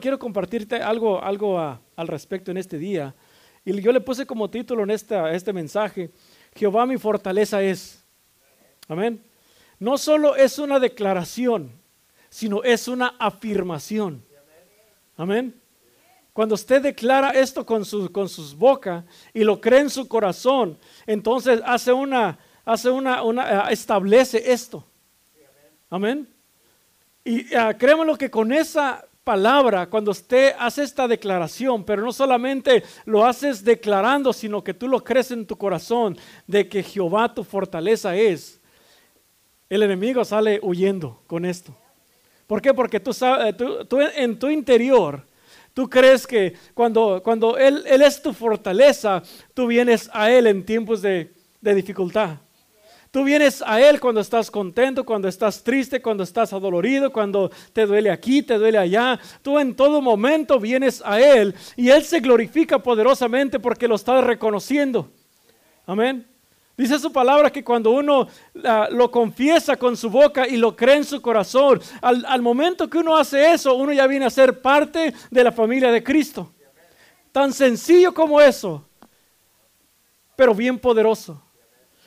Quiero compartirte algo, algo al respecto en este día. Y yo le puse como título en esta, este mensaje, Jehová mi fortaleza es. Amén. No solo es una declaración, sino es una afirmación. Amén. Cuando usted declara esto con, su, con sus bocas y lo cree en su corazón, entonces hace una, hace una, una eh, establece esto. Amén. Y uh, créemelo que con esa palabra, cuando usted hace esta declaración, pero no solamente lo haces declarando, sino que tú lo crees en tu corazón de que Jehová tu fortaleza es, el enemigo sale huyendo con esto. ¿Por qué? Porque tú, sabes, tú, en tu interior, tú crees que cuando, cuando él, él, es tu fortaleza, tú vienes a Él en tiempos de, de dificultad. Tú vienes a Él cuando estás contento, cuando estás triste, cuando estás adolorido, cuando te duele aquí, te duele allá. Tú en todo momento vienes a Él y Él se glorifica poderosamente porque lo estás reconociendo. Amén. Dice su palabra que cuando uno ah, lo confiesa con su boca y lo cree en su corazón, al, al momento que uno hace eso, uno ya viene a ser parte de la familia de Cristo. Tan sencillo como eso, pero bien poderoso.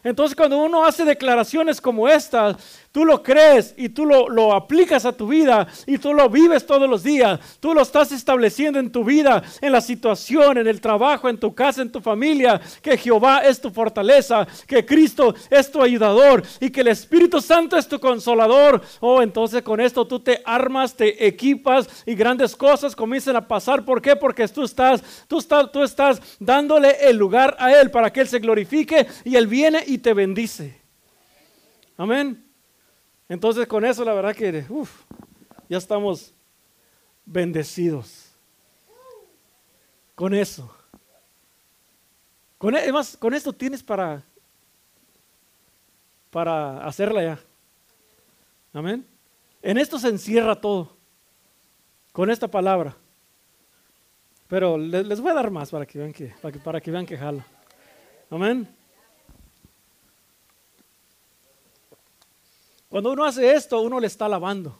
Entonces cuando uno hace declaraciones como estas, tú lo crees y tú lo, aplicas a tu vida y tú lo vives todos los días, tú lo estás estableciendo en tu vida, en la situación, en el trabajo, en tu casa, en tu familia, que Jehová es tu fortaleza, que Cristo es tu ayudador y que el Espíritu Santo es tu consolador. Oh, entonces con esto tú te armas, te equipas y grandes cosas comienzan a pasar. ¿Por qué? Porque tú estás, tú estás, tú estás dándole el lugar a Él para que Él se glorifique y Él viene y te bendice. Amén. Entonces con eso la verdad que ya estamos bendecidos. Con eso. Con, además, con esto tienes para, para hacerla ya. Amén. En esto se encierra todo. Con esta palabra. Pero les, voy a dar más para que vean que, para que, para que vean que jala. Amén. Cuando uno hace esto, uno le está alabando.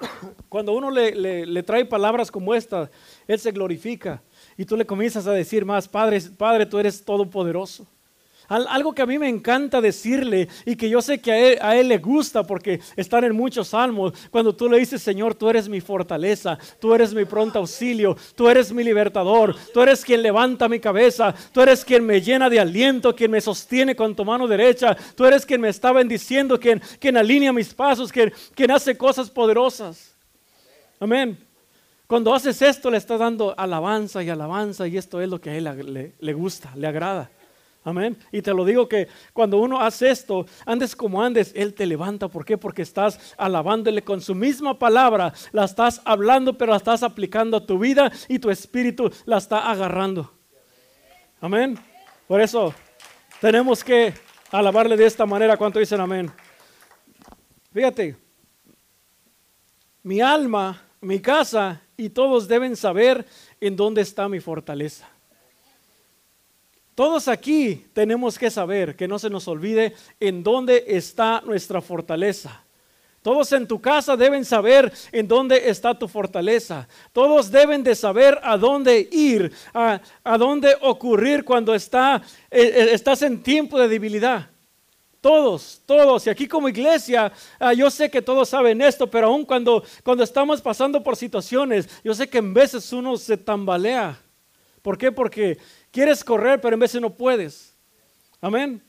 Cuando uno le, trae palabras como esta, Él se glorifica. Y tú le comienzas a decir más, Padre, Padre, tú eres todopoderoso. Algo que a mí me encanta decirle y que yo sé que a él, le gusta porque están en muchos salmos, cuando tú le dices, Señor, tú eres mi fortaleza, tú eres mi pronto auxilio, tú eres mi libertador, tú eres quien levanta mi cabeza, tú eres quien me llena de aliento, quien me sostiene con tu mano derecha, tú eres quien me está bendiciendo, quien, quien alinea mis pasos, quien, quien hace cosas poderosas. Amén. Cuando haces esto le estás dando alabanza y alabanza y esto es lo que a él le gusta, le agrada. Amén. Y te lo digo que cuando uno hace esto, andes como andes, Él te levanta. ¿Por qué? Porque estás alabándole con su misma palabra. La estás hablando, pero la estás aplicando a tu vida y tu espíritu la está agarrando. Amén. Por eso tenemos que alabarle de esta manera. ¿Cuánto dicen amén? Fíjate, mi alma, mi casa y todos deben saber en dónde está mi fortaleza. Todos aquí tenemos que saber, que no se nos olvide en dónde está nuestra fortaleza. Todos en tu casa deben saber en dónde está tu fortaleza. Todos deben de saber a dónde ir, a, dónde ocurrir cuando está, eh, eh, estás en tiempo de debilidad. Todos, todos. Y aquí como iglesia, ah, yo sé que todos saben esto, pero aún cuando, cuando estamos pasando por situaciones, yo sé que en veces uno se tambalea. ¿Por qué? Porque Quieres correr, pero en veces no puedes. Amén.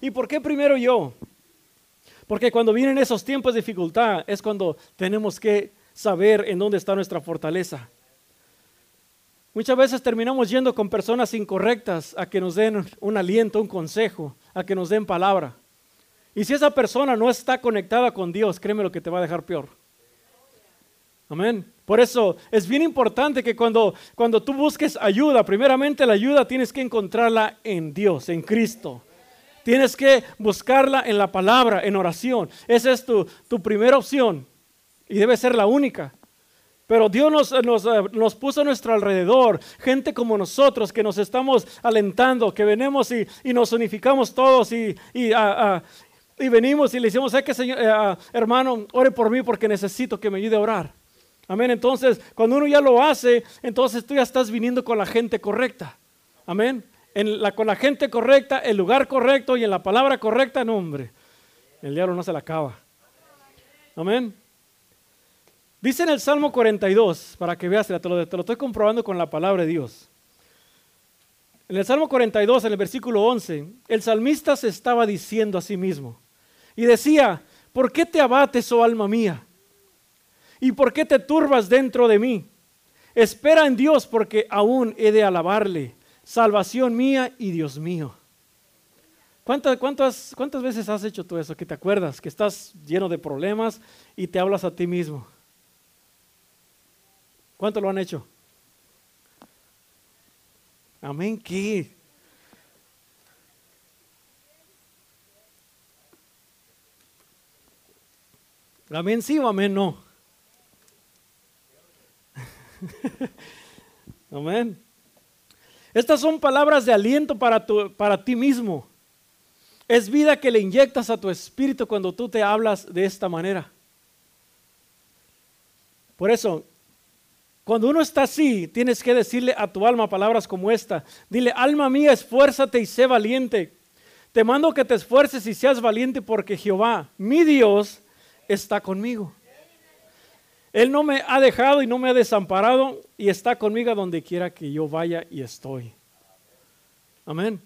¿Y por qué primero yo? Porque cuando vienen esos tiempos de dificultad es cuando tenemos que saber en dónde está nuestra fortaleza. Muchas veces terminamos yendo con personas incorrectas a que nos den un aliento, un consejo, a que nos den palabra. Y si esa persona no está conectada con Dios, créeme lo que te va a dejar peor. Amén. Por eso es bien importante que cuando, cuando tú busques ayuda, primeramente la ayuda tienes que encontrarla en Dios, en Cristo. Tienes que buscarla en la palabra, en oración. Esa es tu, tu primera opción y debe ser la única. Pero Dios nos, nos, eh, nos, puso a nuestro alrededor gente como nosotros que nos estamos alentando, que venimos y, y nos unificamos todos y, y, y venimos y le decimos, que señor, eh, hermano, ore por mí porque necesito que me ayude a orar. Amén. Entonces, cuando uno ya lo hace, entonces tú ya estás viniendo con la gente correcta. Amén. Con la gente correcta, el lugar correcto y en la palabra correcta, no, hombre. El diablo no se la acaba. Amén. Dice en el Salmo 42, para que veas, te lo, te lo estoy comprobando con la palabra de Dios. En el Salmo 42, en el versículo 11, el salmista se estaba diciendo a sí mismo y decía, ¿por qué te abates, oh alma mía? ¿Y por qué te turbas dentro de mí? Espera en Dios porque aún he de alabarle, salvación mía y Dios mío. ¿Cuántas, cuántas, ¿Cuántas veces has hecho tú eso? Que te acuerdas que estás lleno de problemas y te hablas a ti mismo. ¿Cuánto lo han hecho? Amén, ¿qué? Amén sí o amén no. amén. Estas son palabras de aliento para, para ti mismo. Es vida que le inyectas a tu espíritu cuando tú te hablas de esta manera. Por eso, cuando uno está así, tienes que decirle a tu alma palabras como esta. Dile, alma mía, esfuérzate y sé valiente. Te mando que te esfuerces y seas valiente porque Jehová, mi Dios, está conmigo. Él no me ha dejado y no me ha desamparado y está conmigo donde quiera que yo vaya y estoy. Amén.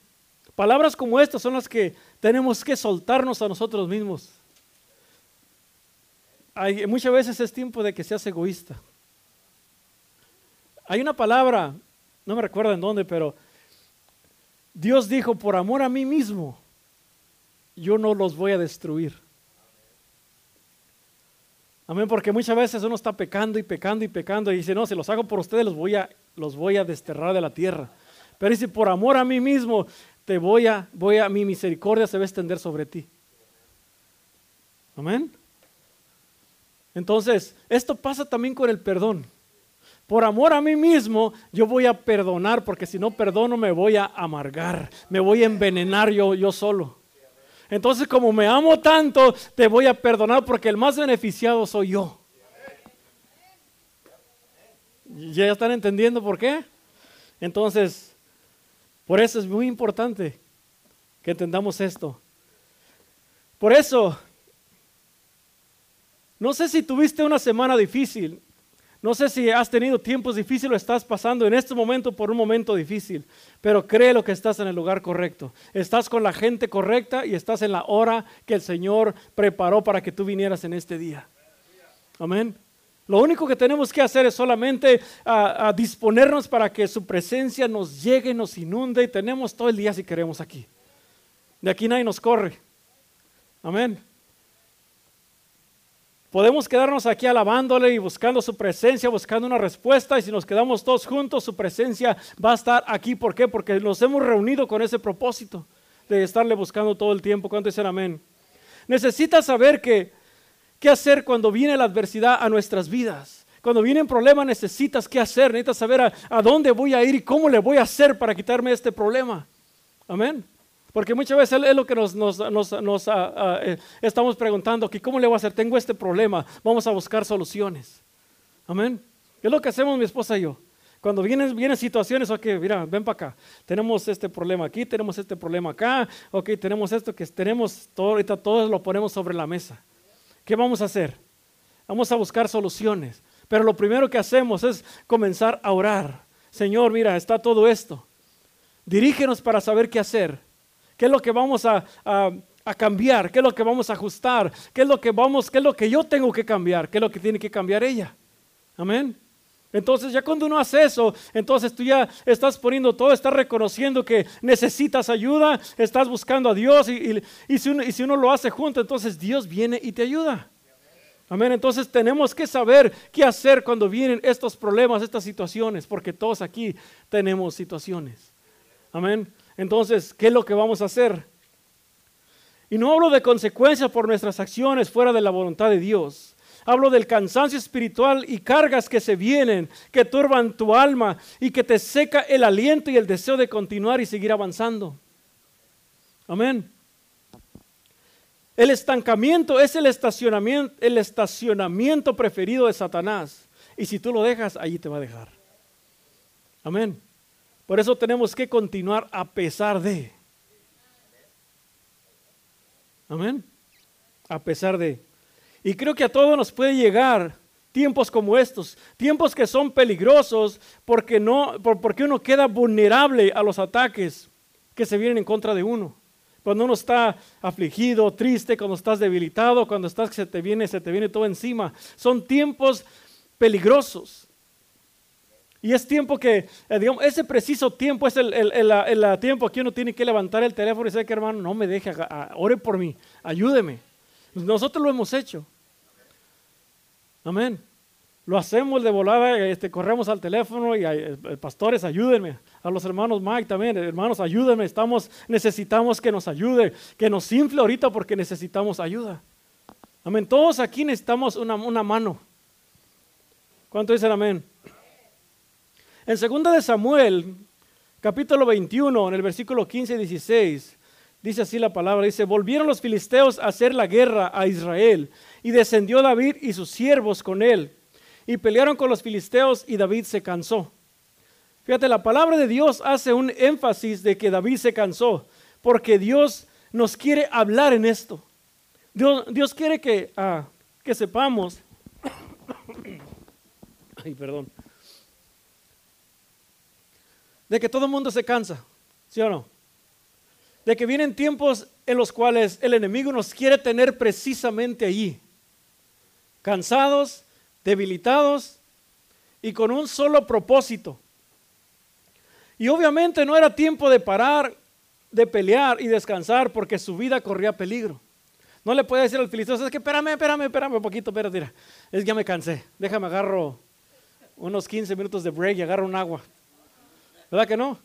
Palabras como estas son las que tenemos que soltarnos a nosotros mismos. Hay, muchas veces es tiempo de que seas egoísta. Hay una palabra, no me recuerdo en dónde, pero Dios dijo, por amor a mí mismo, yo no los voy a destruir. Amén, porque muchas veces uno está pecando y pecando y pecando y dice, no, si los hago por ustedes los voy a, los voy a desterrar de la tierra. Pero dice, por amor a mí mismo, te voy a, voy a, mi misericordia se va a extender sobre ti. Amén. Entonces, esto pasa también con el perdón. Por amor a mí mismo, yo voy a perdonar, porque si no perdono me voy a amargar, me voy a envenenar yo, yo solo. Entonces, como me amo tanto, te voy a perdonar porque el más beneficiado soy yo. ¿Ya están entendiendo por qué? Entonces, por eso es muy importante que entendamos esto. Por eso, no sé si tuviste una semana difícil, no sé si has tenido tiempos difíciles o estás pasando en este momento por un momento difícil, pero creo que estás en el lugar correcto. Estás con la gente correcta y estás en la hora que el Señor preparó para que tú vinieras en este día. Amén. Lo único que tenemos que hacer es solamente a, disponernos para que su presencia nos llegue, nos inunde y tenemos todo el día si queremos aquí. De aquí nadie nos corre. Amén. Podemos quedarnos aquí alabándole y buscando su presencia, buscando una respuesta y si nos quedamos todos juntos, su presencia va a estar aquí. ¿Por qué? Porque nos hemos reunido con ese propósito de estarle buscando todo el tiempo. ¿Cuánto dicen amén? Necesitas saber qué hacer cuando viene la adversidad a nuestras vidas. Cuando vienen problemas necesitas qué hacer, necesitas saber a, a dónde voy a ir y cómo le voy a hacer para quitarme este problema. Amén. Porque muchas veces es lo que nos, ah, ah, eh, estamos preguntando, que ¿cómo le voy a hacer? Tengo este problema, vamos a buscar soluciones. Amén. Es lo que hacemos mi esposa y yo. Cuando vienen, vienen situaciones, ok, mira, ven para acá. Tenemos este problema aquí, tenemos este problema acá, ok, tenemos esto que tenemos, todo, ahorita todos lo ponemos sobre la mesa. ¿Qué vamos a hacer? Vamos a buscar soluciones. Pero lo primero que hacemos es comenzar a orar. Señor, mira, está todo esto. Dirígenos para saber qué hacer. ¿Qué es lo que vamos a, cambiar? ¿Qué es lo que vamos a ajustar? ¿Qué es lo que vamos, qué es lo que yo tengo que cambiar? ¿Qué es lo que tiene que cambiar ella? Amén. Entonces ya cuando uno hace eso, entonces tú ya estás poniendo todo, estás reconociendo que necesitas ayuda, estás buscando a Dios y, si, uno, y si uno lo hace junto, entonces Dios viene y te ayuda. Amén. Entonces tenemos que saber qué hacer cuando vienen estos problemas, estas situaciones, porque todos aquí tenemos situaciones. Amén. Entonces, ¿qué es lo que vamos a hacer? Y no hablo de consecuencias por nuestras acciones fuera de la voluntad de Dios. Hablo del cansancio espiritual y cargas que se vienen, que turban tu alma y que te seca el aliento y el deseo de continuar y seguir avanzando. Amén. El estancamiento es el estacionamiento, el estacionamiento preferido de Satanás. Y si tú lo dejas, allí te va a dejar. Amén. Por eso tenemos que continuar a pesar de. Amén. A pesar de. Y creo que a todos nos puede llegar tiempos como estos, tiempos que son peligrosos porque no porque uno queda vulnerable a los ataques que se vienen en contra de uno. Cuando uno está afligido, triste, cuando estás debilitado, cuando estás que se te viene, se te viene todo encima. Son tiempos peligrosos. Y es tiempo que, eh, digamos, ese preciso tiempo es el, el, tiempo que uno tiene que levantar el teléfono y decir que hermano, no me deje, ore por mí, ayúdeme. Nosotros lo hemos hecho. Amén. Lo hacemos de volada, este, corremos al teléfono y eh, pastores, ayúdenme. A los hermanos Mike también, hermanos, ayúdenme. Estamos, necesitamos que nos ayude, que nos infle ahorita porque necesitamos ayuda. Amén. Todos aquí necesitamos una, una mano. ¿Cuánto dicen amén? En 2 de Samuel, capítulo 21, en el versículo 15 y 16, dice así la palabra, dice, volvieron los filisteos a hacer la guerra a Israel y descendió David y sus siervos con él y pelearon con los filisteos y David se cansó. Fíjate, la palabra de Dios hace un énfasis de que David se cansó, porque Dios nos quiere hablar en esto. Dios, quiere que, ah, que sepamos, ay, perdón, de que todo el mundo se cansa, ¿sí o no? De que vienen tiempos en los cuales el enemigo nos quiere tener precisamente allí, cansados, debilitados y con un solo propósito. Y obviamente no era tiempo de parar, de pelear y descansar porque su vida corría peligro. No le puede decir al filisteo, es que espérame, espérame, espérame un poquito, espérate, mira, es que ya me cansé, déjame agarro unos 15 minutos de break y agarro un agua. ¿Verdad que no?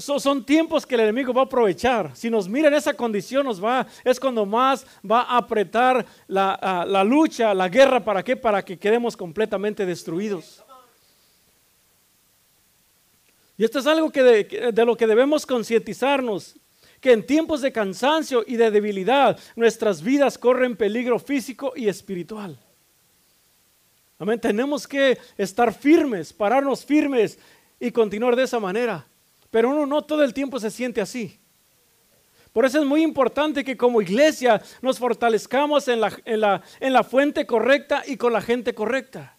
son tiempos que el enemigo va a aprovechar. Si nos mira en esa condición, nos va, es cuando más va a apretar la, lucha, la guerra. ¿Para qué? Para que quedemos completamente destruidos. Y esto es algo que de lo que debemos concientizarnos, que en tiempos de cansancio y de debilidad nuestras vidas corren peligro físico y espiritual. Amén. Tenemos que estar firmes, pararnos firmes y continuar de esa manera. Pero uno no todo el tiempo se siente así. Por eso es muy importante que como iglesia nos fortalezcamos en la, en la, en la fuente correcta y con la gente correcta.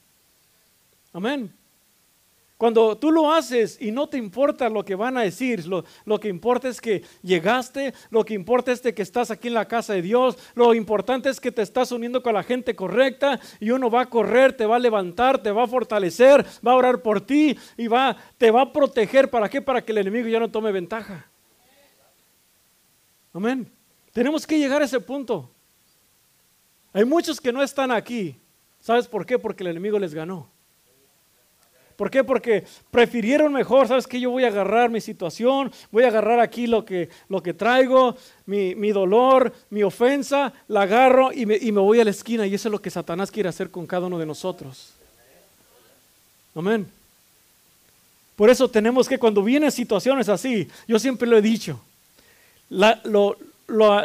Amén. Cuando tú lo haces y no te importa lo que van a decir, lo, que importa es que llegaste, lo que importa es que estás aquí en la casa de Dios, lo importante es que te estás uniendo con la gente correcta y uno va a correr, te va a levantar, te va a fortalecer, va a orar por ti y va, te va a proteger. ¿Para qué? Para que el enemigo ya no tome ventaja. Amén. Tenemos que llegar a ese punto. Hay muchos que no están aquí. ¿Sabes por qué? Porque el enemigo les ganó. ¿Por qué? Porque prefirieron mejor, ¿sabes qué? Yo voy a agarrar mi situación, voy a agarrar aquí lo que, lo que traigo, mi, dolor, mi ofensa, la agarro y me, y me voy a la esquina. Y eso es lo que Satanás quiere hacer con cada uno de nosotros. Amén. Por eso tenemos que cuando vienen situaciones así, yo siempre lo he dicho, la,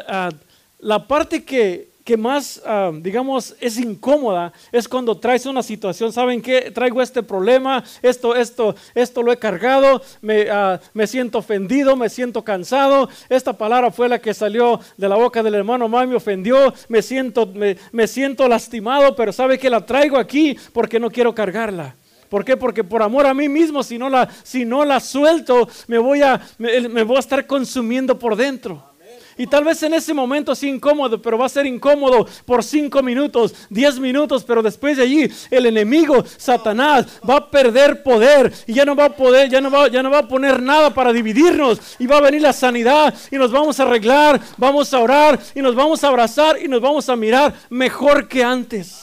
ah, la parte que, que más, ah, digamos, es incómoda es cuando traes una situación, ¿saben qué? Traigo este problema, esto, esto, esto lo he cargado, me, ah, me siento ofendido, me siento cansado, esta palabra fue la que salió de la boca del hermano más me ofendió, me siento, me, me siento lastimado, pero ¿sabe que la traigo aquí porque no quiero cargarla? ¿Por qué? Porque por amor a mí mismo, si no la, si no la suelto, me voy, a, me voy a estar consumiendo por dentro. Y tal vez en ese momento es incómodo, pero va a ser incómodo por cinco minutos, diez minutos, pero después de allí el enemigo, Satanás, va a perder poder y ya no va a poder, ya no va, a poner nada para dividirnos y va a venir la sanidad y nos vamos a arreglar, vamos a orar y nos vamos a abrazar y nos vamos a mirar mejor que antes.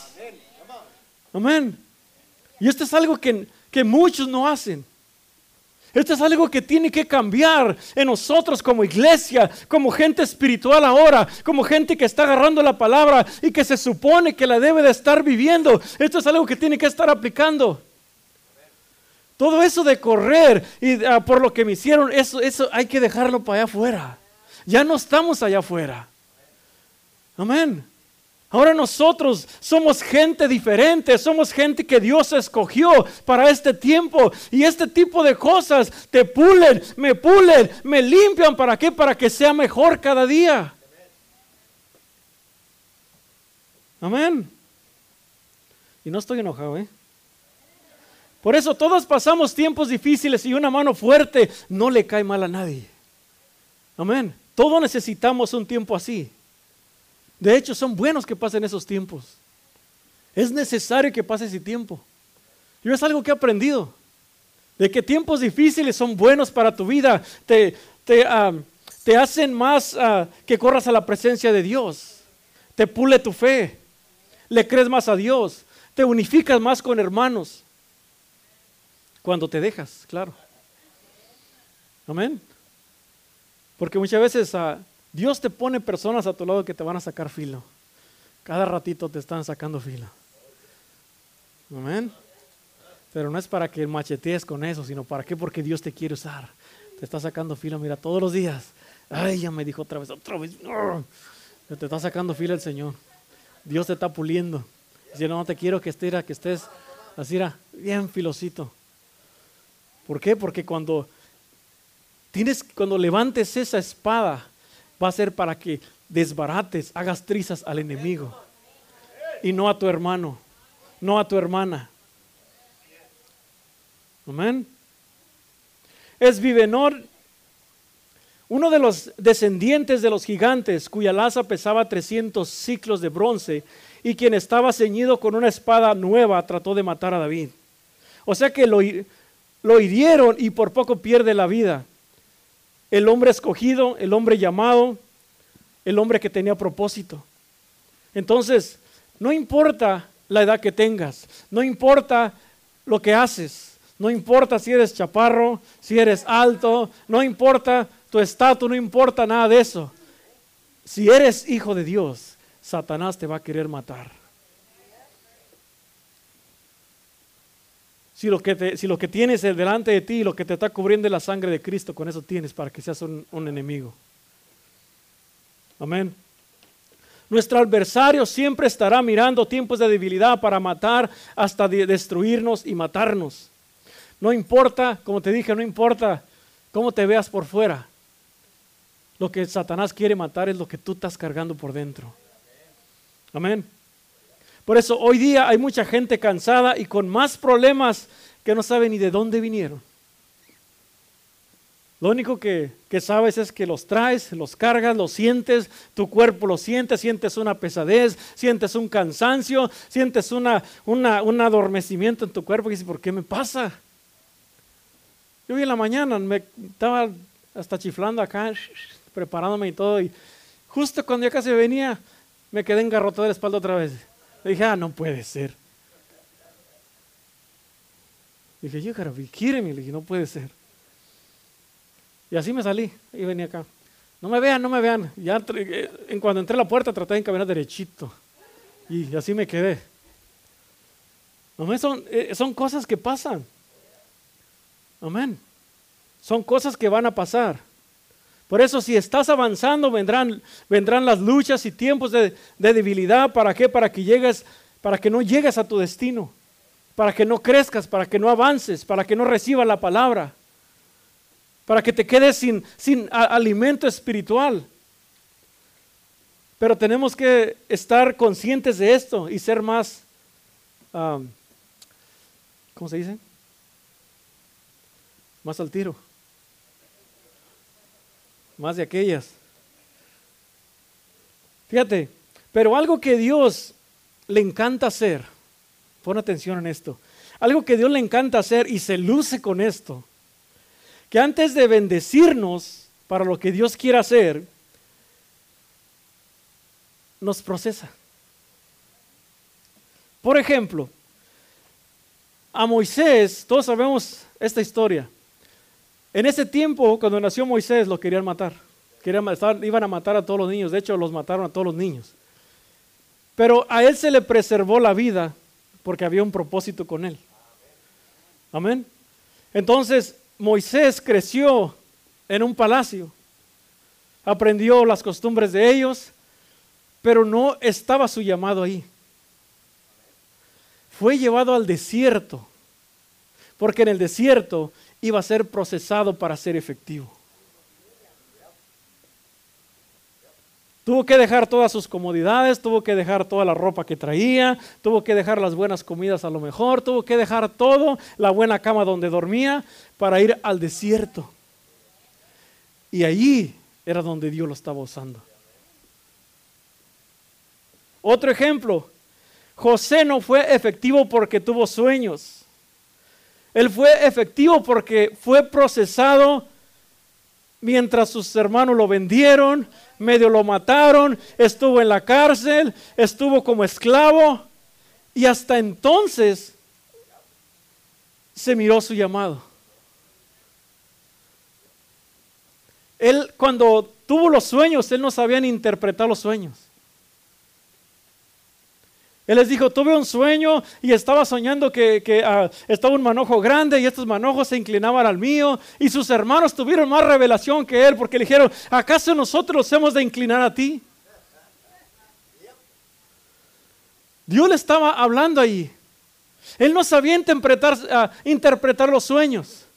Amén. Y esto es algo que, que muchos no hacen. Esto es algo que tiene que cambiar en nosotros como iglesia, como gente espiritual ahora, como gente que está agarrando la palabra y que se supone que la debe de estar viviendo. Esto es algo que tiene que estar aplicando. Todo eso de correr y ah, por lo que me hicieron, eso, eso hay que dejarlo para allá afuera. Ya no estamos allá afuera. Amén. Ahora nosotros somos gente diferente, somos gente que Dios escogió para este tiempo. Y este tipo de cosas te pulen, me pulen, me limpian. ¿Para qué? Para que sea mejor cada día. Amén. Y no estoy enojado, ¿eh? Por eso todos pasamos tiempos difíciles y una mano fuerte no le cae mal a nadie. Amén. Todos necesitamos un tiempo así. De hecho, son buenos que pasen esos tiempos. Es necesario que pase ese tiempo. Yo es algo que he aprendido. De que tiempos difíciles son buenos para tu vida. Te, te, ah, hacen más ah, que corras a la presencia de Dios. Te pule tu fe. Le crees más a Dios. Te unificas más con hermanos. Cuando te dejas, claro. Amén. Porque muchas veces ah, Dios te pone personas a tu lado que te van a sacar filo. Cada ratito te están sacando filo. Amén. Pero no es para que machetees con eso, sino para qué, porque Dios te quiere usar. Te está sacando filo, mira, todos los días. Ay, ya me dijo otra vez, otra vez. Te está sacando filo el Señor. Dios te está puliendo. Si no, te quiero que estés, que estés así, bien filosito. ¿Por qué? Porque cuando tienes, cuando levantes esa espada, va a ser para que desbarates, hagas trizas al enemigo. Y no a tu hermano, no a tu hermana. Amén. Es Vivenor, uno de los descendientes de los gigantes, cuya laza pesaba 300 ciclos de bronce, y quien estaba ceñido con una espada nueva, trató de matar a David. O sea que lo, lo hirieron y por poco pierde la vida. El hombre escogido, el hombre llamado, el hombre que tenía propósito. Entonces, no importa la edad que tengas, no importa lo que haces, no importa si eres chaparro, si eres alto, no importa tu estatus, no importa nada de eso. Si eres hijo de Dios, Satanás te va a querer matar. Si lo, que si lo que tienes delante de ti, lo que te está cubriendo es la sangre de Cristo, con eso tienes para que seas un, un enemigo. Amén. Nuestro adversario siempre estará mirando tiempos de debilidad para matar hasta destruirnos y matarnos. No importa, como te dije, no importa cómo te veas por fuera. Lo que Satanás quiere matar es lo que tú estás cargando por dentro. Amén. Por eso hoy día hay mucha gente cansada y con más problemas que no sabe ni de dónde vinieron. Lo único que, sabes es que los traes, los cargas, los sientes, tu cuerpo lo siente, sientes una pesadez, sientes un cansancio, sientes una, un adormecimiento en tu cuerpo y dices, ¿por qué me pasa? Yo hoy en la mañana me estaba hasta chiflando acá, preparándome y todo, y justo cuando ya casi venía, me quedé engarrotado de la espalda otra vez. Dije, ah, no puede ser. Dije, yo, cara, quiere, le dije, no puede ser. Y así me salí y venía acá. No me vean, no me vean. Ya eh, en cuando entré a la puerta traté de encaminar derechito. Y así me quedé. son, eh, son cosas que pasan. Amén. Son cosas que van a pasar. Por eso si estás avanzando vendrán, vendrán las luchas y tiempos de, debilidad. ¿Para qué? Para que llegues, para que no llegues a tu destino. Para que no crezcas, para que no avances, para que no recibas la palabra. Para que te quedes sin, sin alimento espiritual. Pero tenemos que estar conscientes de esto y ser más, ¿cómo se dice? Más al tiro más de aquellas. Fíjate, pero algo que Dios le encanta hacer, pon atención en esto, algo que Dios le encanta hacer y se luce con esto, que antes de bendecirnos para lo que Dios quiere hacer, nos procesa. Por ejemplo, a Moisés, todos sabemos esta historia. En ese tiempo, cuando nació Moisés, lo querían matar. Querían, iban a matar a todos los niños. De hecho, los mataron a todos los niños. Pero a él se le preservó la vida porque había un propósito con él. Amén. Entonces, Moisés creció en un palacio. aprendió las costumbres de ellos, pero no estaba su llamado ahí. Fue llevado al desierto, porque en el desierto iba a ser procesado para ser efectivo. Tuvo que dejar todas sus comodidades, tuvo que dejar toda la ropa que traía, tuvo que dejar las buenas comidas a lo mejor, tuvo que dejar todo, la buena cama donde dormía, para ir al desierto. Y allí era donde Dios lo estaba usando. Otro ejemplo, José no fue efectivo porque tuvo sueños. Él fue efectivo porque fue procesado mientras sus hermanos lo vendieron, medio lo mataron, estuvo en la cárcel, estuvo como esclavo y hasta entonces se miró su llamado. Él cuando tuvo los sueños, él no sabía ni interpretar los sueños. Él les dijo, tuve un sueño y estaba soñando que, ah, estaba un manojo grande y estos manojos se inclinaban al mío. Y sus hermanos tuvieron más revelación que él porque le dijeron, ¿acaso nosotros nos hemos de inclinar a ti? Dios le estaba hablando ahí. Él no sabía interpretar, ah, interpretar los sueños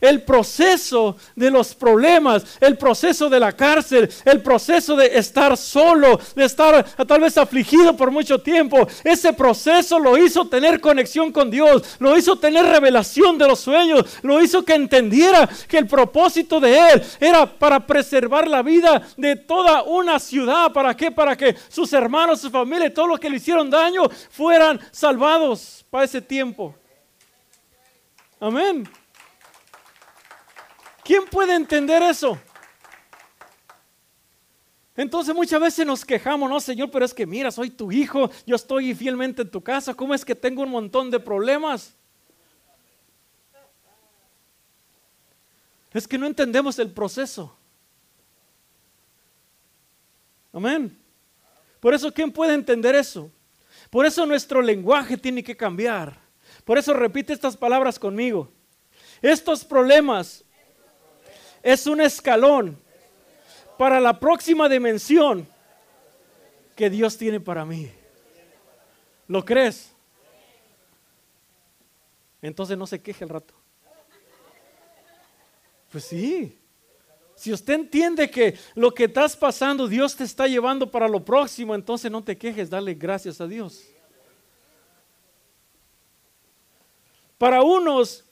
el proceso de los problemas, el proceso de la cárcel, el proceso de estar solo, de estar tal vez afligido por mucho tiempo. Ese proceso lo hizo tener conexión con Dios, lo hizo tener revelación de los sueños, lo hizo que entendiera que el propósito de Él era para preservar la vida de toda una ciudad. ¿Para qué? Para que sus hermanos, su familia y todos los que le hicieron daño fueran salvados para ese tiempo. Amén. ¿Quién puede entender eso? Entonces muchas veces nos quejamos, no Señor, pero es que mira, soy tu hijo, yo estoy fielmente en tu casa, ¿cómo es que tengo un montón de problemas? Es que no entendemos el proceso. Amén. Por eso, ¿quién puede entender eso? Por eso nuestro lenguaje tiene que cambiar. Por eso repite estas palabras conmigo. Estos problemas es un escalón para la próxima dimensión que Dios tiene para mí. ¿Lo crees? Entonces no se queje el rato. Pues sí. Si usted entiende que lo que estás pasando, Dios te está llevando para lo próximo, entonces no te quejes, dale gracias a Dios. Para unos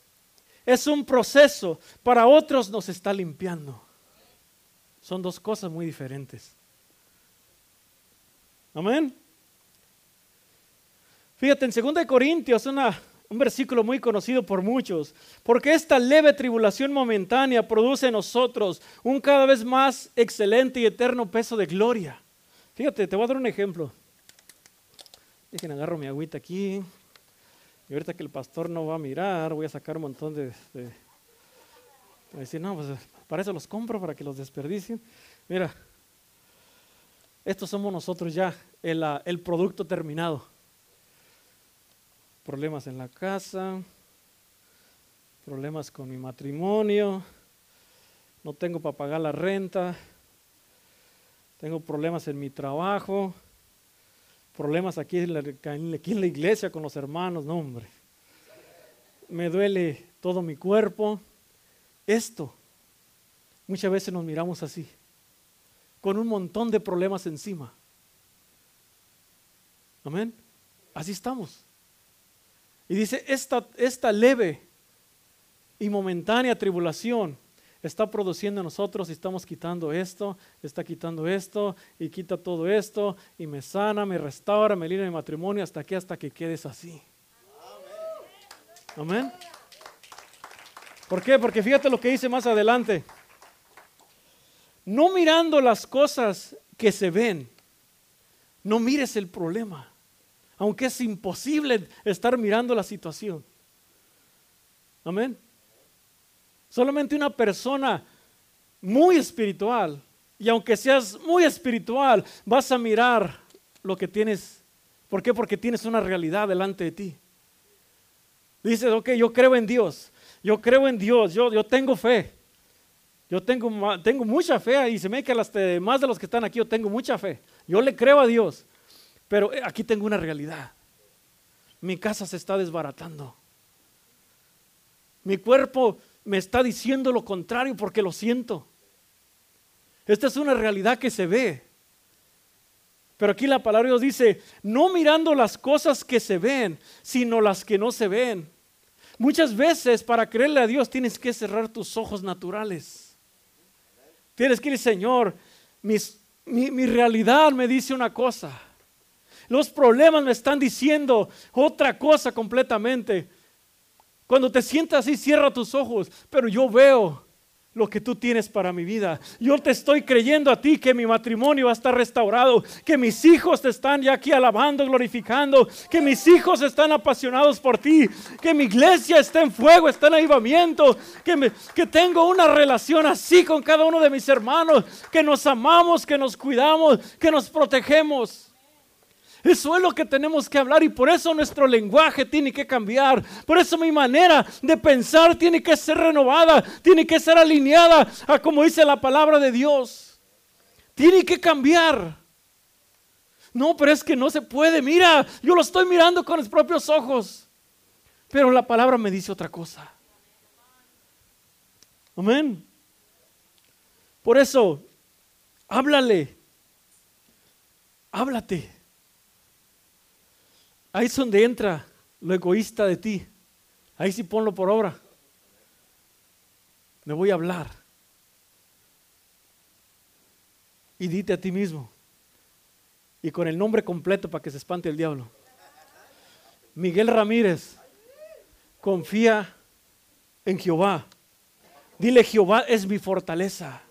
es un proceso, para otros nos está limpiando. Son dos cosas muy diferentes. Amén. Fíjate, en 2 Corintios, una, un versículo muy conocido por muchos, porque esta leve tribulación momentánea produce en nosotros un cada vez más excelente y eterno peso de gloria. Fíjate, te voy a dar un ejemplo. Dejen, agarro mi agüita aquí. Y ahorita que el pastor no va a mirar, voy a sacar un montón de... decir, no, pues para eso los compro, para que los desperdicien. Mira, estos somos nosotros ya, el, el producto terminado. Problemas en la casa, problemas con mi matrimonio, no tengo para pagar la renta, tengo problemas en mi trabajo, problemas aquí en, la, iglesia con los hermanos, no hombre. Me duele todo mi cuerpo. Esto, muchas veces nos miramos así, con un montón de problemas encima. Amén. Así estamos. Y dice, esta, esta leve y momentánea tribulación está produciendo en nosotros y estamos quitando esto, está quitando esto y quita todo esto y me sana, me restaura, me libra mi matrimonio hasta aquí, hasta que quedes así. Amén. ¿Por qué? Porque fíjate lo que dice más adelante. No mirando las cosas que se ven, no mires el problema, aunque es imposible estar mirando la situación. Amén. Solamente una persona muy espiritual, y aunque seas muy espiritual, vas a mirar lo que tienes. ¿Por qué? Porque tienes una realidad delante de ti. Dices, ok, yo creo en Dios, yo creo en Dios, yo, yo tengo fe. Yo tengo, tengo mucha fe y se me que las más de los que están aquí, yo tengo mucha fe. Yo le creo a Dios. Pero eh, aquí tengo una realidad. Mi casa se está desbaratando. Mi cuerpo me está diciendo lo contrario porque lo siento. Esta es una realidad que se ve. Pero aquí la palabra Dios dice, no mirando las cosas que se ven, sino las que no se ven. Muchas veces para creerle a Dios tienes que cerrar tus ojos naturales. Tienes que ir, Señor, mi, mi realidad me dice una cosa. Los problemas me están diciendo otra cosa completamente. Cuando te sientas así, cierra tus ojos, pero yo veo lo que tú tienes para mi vida. Yo te estoy creyendo a ti que mi matrimonio va a estar restaurado, que mis hijos te están ya aquí alabando, glorificando, que mis hijos están apasionados por ti, que mi iglesia está en fuego, está en avivamiento, que, que tengo una relación así con cada uno de mis hermanos, que nos amamos, que nos cuidamos, que nos protegemos. Eso es lo que tenemos que hablar y por eso nuestro lenguaje tiene que cambiar. Por eso mi manera de pensar tiene que ser renovada, tiene que ser alineada a como dice la palabra de Dios. Tiene que cambiar. No, pero es que no se puede. Mira, yo lo estoy mirando con los propios ojos. Pero la palabra me dice otra cosa. Amén. Por eso, háblale. Háblate. Ahí es donde entra lo egoísta de ti. Ahí sí ponlo por obra. Me voy a hablar. Y dite a ti mismo. Y con el nombre completo para que se espante el diablo. Miguel Ramírez, confía en Jehová. Dile, Jehová es mi fortaleza.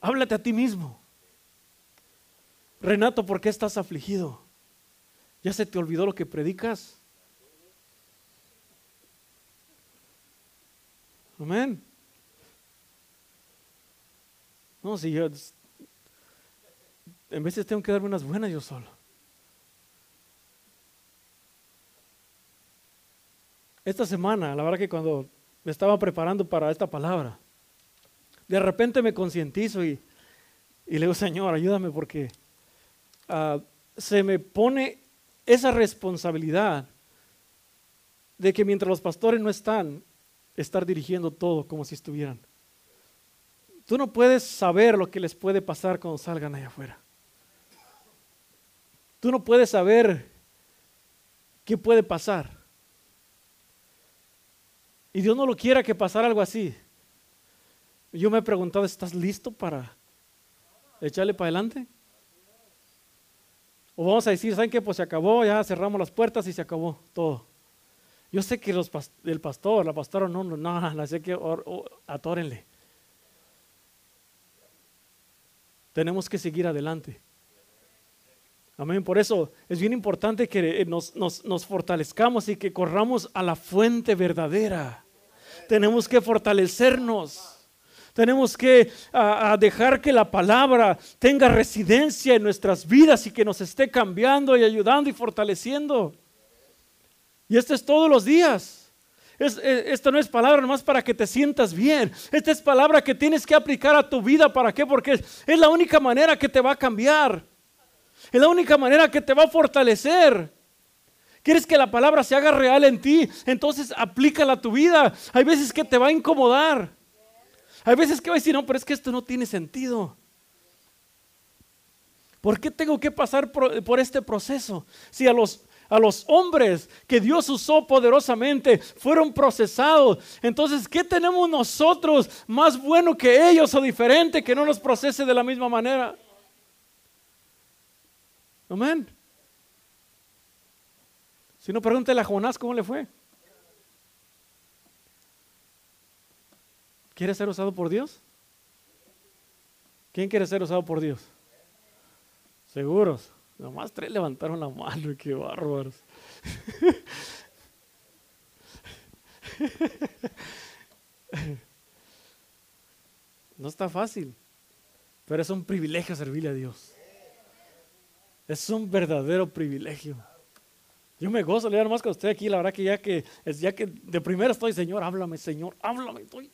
Háblate a ti mismo. Renato, ¿por qué estás afligido? ¿Ya se te olvidó lo que predicas? Amén. No, si yo en veces tengo que darme unas buenas yo solo. Esta semana, la verdad que cuando me estaba preparando para esta palabra, de repente me concientizo y, le digo, Señor, ayúdame porque ah, se me pone esa responsabilidad de que mientras los pastores no están, estar dirigiendo todo como si estuvieran. Tú no puedes saber lo que les puede pasar cuando salgan allá afuera. Tú no puedes saber qué puede pasar. Y Dios no lo quiera que pasara algo así. Yo me he preguntado, ¿estás listo para echarle para adelante? O vamos a decir, ¿saben qué? Pues se acabó, ya cerramos las puertas y se acabó todo. Yo sé que los, el pastor, la pastora, no, no, no, no sé que atórenle. Tenemos que seguir adelante. Amén. Por eso es bien importante que nos, nos, nos fortalezcamos y que corramos a la fuente verdadera. Tenemos que fortalecernos. Tenemos que dejar que la palabra tenga residencia en nuestras vidas y que nos esté cambiando y ayudando y fortaleciendo. Y esto es todos los días. esto no es palabra nomás para que te sientas bien. Esta es palabra que tienes que aplicar a tu vida. ¿Para qué? Porque es, es la única manera que te va a cambiar. Es la única manera que te va a fortalecer. ¿Quieres que la palabra se haga real en ti? Entonces aplícala a tu vida. Hay veces que te va a incomodar. Hay veces que va a decir, no, pero es que esto no tiene sentido. ¿Por qué tengo que pasar por, este proceso? Si a los, a los hombres que Dios usó poderosamente fueron procesados, entonces, ¿qué tenemos nosotros más bueno que ellos o diferente que no nos procese de la misma manera? Amén. Si no, pregúntele a Jonás cómo le fue. ¿Quiere ser usado por Dios? ¿Quién quiere ser usado por Dios? Seguros. Nomás tres levantaron la mano, qué bárbaros. No está fácil, pero es un privilegio servirle a Dios. Es un verdadero privilegio. Yo me gozo leer más que usted aquí, la verdad que ya que ya que de primera estoy, Señor, háblame, Señor, háblame, estoy,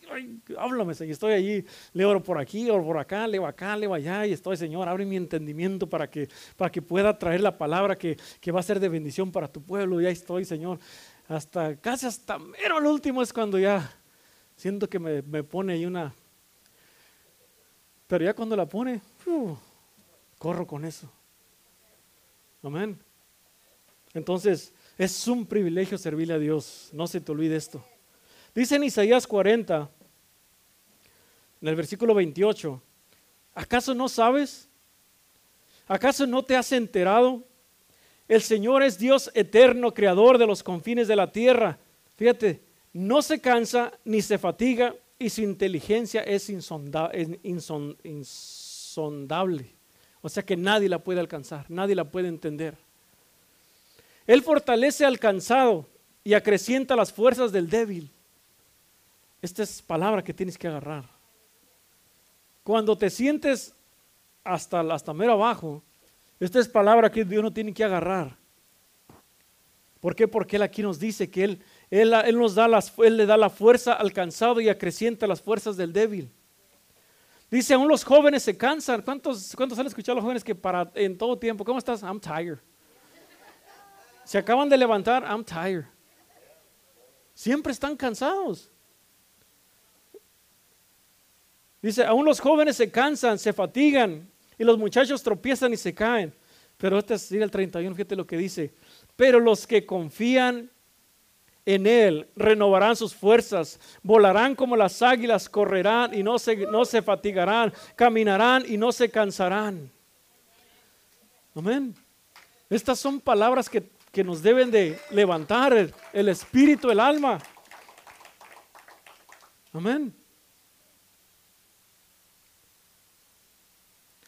háblame, Señor. Estoy allí, leo por aquí, o por acá, leo acá, leo allá, y estoy, Señor, abre mi entendimiento para que, para que pueda traer la palabra que, que va a ser de bendición para tu pueblo. Y ahí estoy, Señor. Hasta casi hasta mero el último es cuando ya siento que me, me pone ahí una. Pero ya cuando la pone, corro con eso. Amén. Entonces, es un privilegio servirle a Dios. No se te olvide esto. Dice en Isaías 40, en el versículo 28, ¿acaso no sabes? ¿Acaso no te has enterado? El Señor es Dios eterno, creador de los confines de la tierra. Fíjate, no se cansa ni se fatiga y su inteligencia es insondable. O sea que nadie la puede alcanzar, nadie la puede entender. Él fortalece al cansado y acrecienta las fuerzas del débil. Esta es palabra que tienes que agarrar. Cuando te sientes hasta, hasta mero abajo, esta es palabra que Dios no tiene que agarrar. ¿Por qué? Porque Él aquí nos dice que Él, él, nos da las, él le da la fuerza al cansado y acrecienta las fuerzas del débil. Dice, aún los jóvenes se cansan. ¿Cuántos, cuántos han escuchado a los jóvenes que para en todo tiempo, ¿cómo estás? I'm tired. Se acaban de levantar, I'm tired. Siempre están cansados. Dice, aún los jóvenes se cansan, se fatigan y los muchachos tropiezan y se caen. Pero este es el 31, fíjate lo que dice. Pero los que confían en Él renovarán sus fuerzas, volarán como las águilas, correrán y no se, no se fatigarán, caminarán y no se cansarán. Amén. Estas son palabras que que nos deben de levantar el, espíritu, el alma. Amén.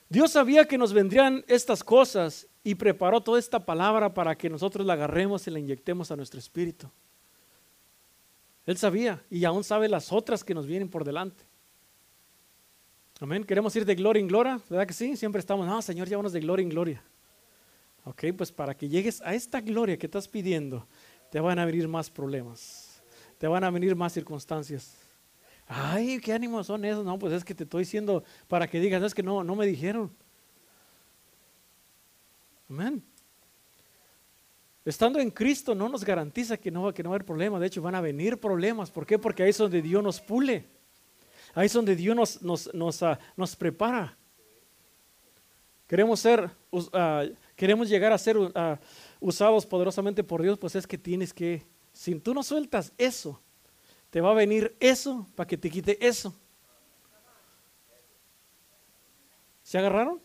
Dios sabía que nos vendrían estas cosas y preparó toda esta palabra para que nosotros la agarremos y la inyectemos a nuestro espíritu. Él sabía y aún sabe las otras que nos vienen por delante. Amén. Queremos ir de gloria en gloria, ¿verdad que sí? Siempre estamos, no, Señor, llévanos de gloria en gloria. Ok, pues para que llegues a esta gloria que estás pidiendo, te van a venir más problemas, te van a venir más circunstancias. Ay, qué ánimos son esos. No, pues es que te estoy diciendo para que digas, es que no, no me dijeron. Amén. Estando en Cristo no nos garantiza que no, que no va a haber problemas. De hecho, van a venir problemas. ¿Por qué? Porque ahí es donde Dios nos pule. Ahí es donde Dios nos, nos, nos, ah, nos prepara. Queremos ser uh, queremos llegar a ser usados poderosamente por Dios, pues es que tienes que, si tú no sueltas eso, te va a venir eso para que te quite eso. ¿Se agarraron?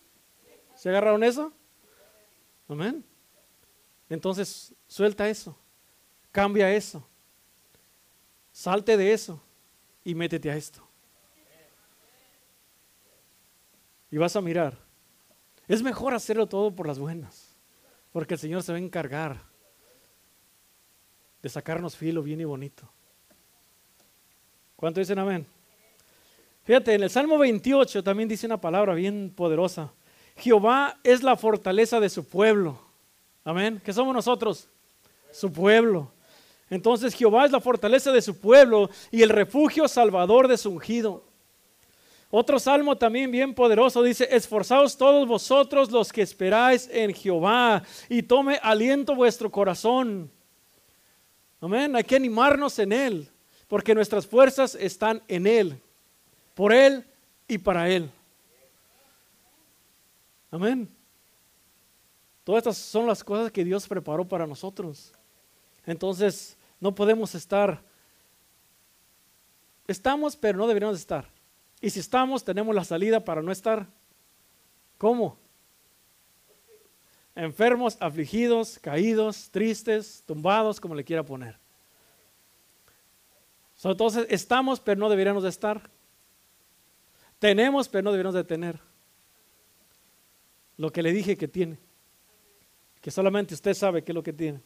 ¿Se agarraron eso? Amén. Entonces, suelta eso. Cambia eso. Salte de eso y métete a esto. Y vas a mirar es mejor hacerlo todo por las buenas, porque el Señor se va a encargar de sacarnos filo bien y bonito. ¿Cuánto dicen amén? Fíjate, en el Salmo 28 también dice una palabra bien poderosa. Jehová es la fortaleza de su pueblo. Amén. ¿Qué somos nosotros? Su pueblo. Entonces Jehová es la fortaleza de su pueblo y el refugio salvador de su ungido. Otro salmo también bien poderoso dice, esforzaos todos vosotros los que esperáis en Jehová y tome aliento vuestro corazón. Amén, hay que animarnos en Él, porque nuestras fuerzas están en Él, por Él y para Él. Amén. Todas estas son las cosas que Dios preparó para nosotros. Entonces, no podemos estar, estamos, pero no deberíamos estar. Y si estamos, tenemos la salida para no estar. ¿Cómo? Enfermos, afligidos, caídos, tristes, tumbados, como le quiera poner. entonces, estamos, pero no deberíamos de estar. Tenemos, pero no deberíamos de tener. Lo que le dije que tiene. Que solamente usted sabe qué es lo que tiene.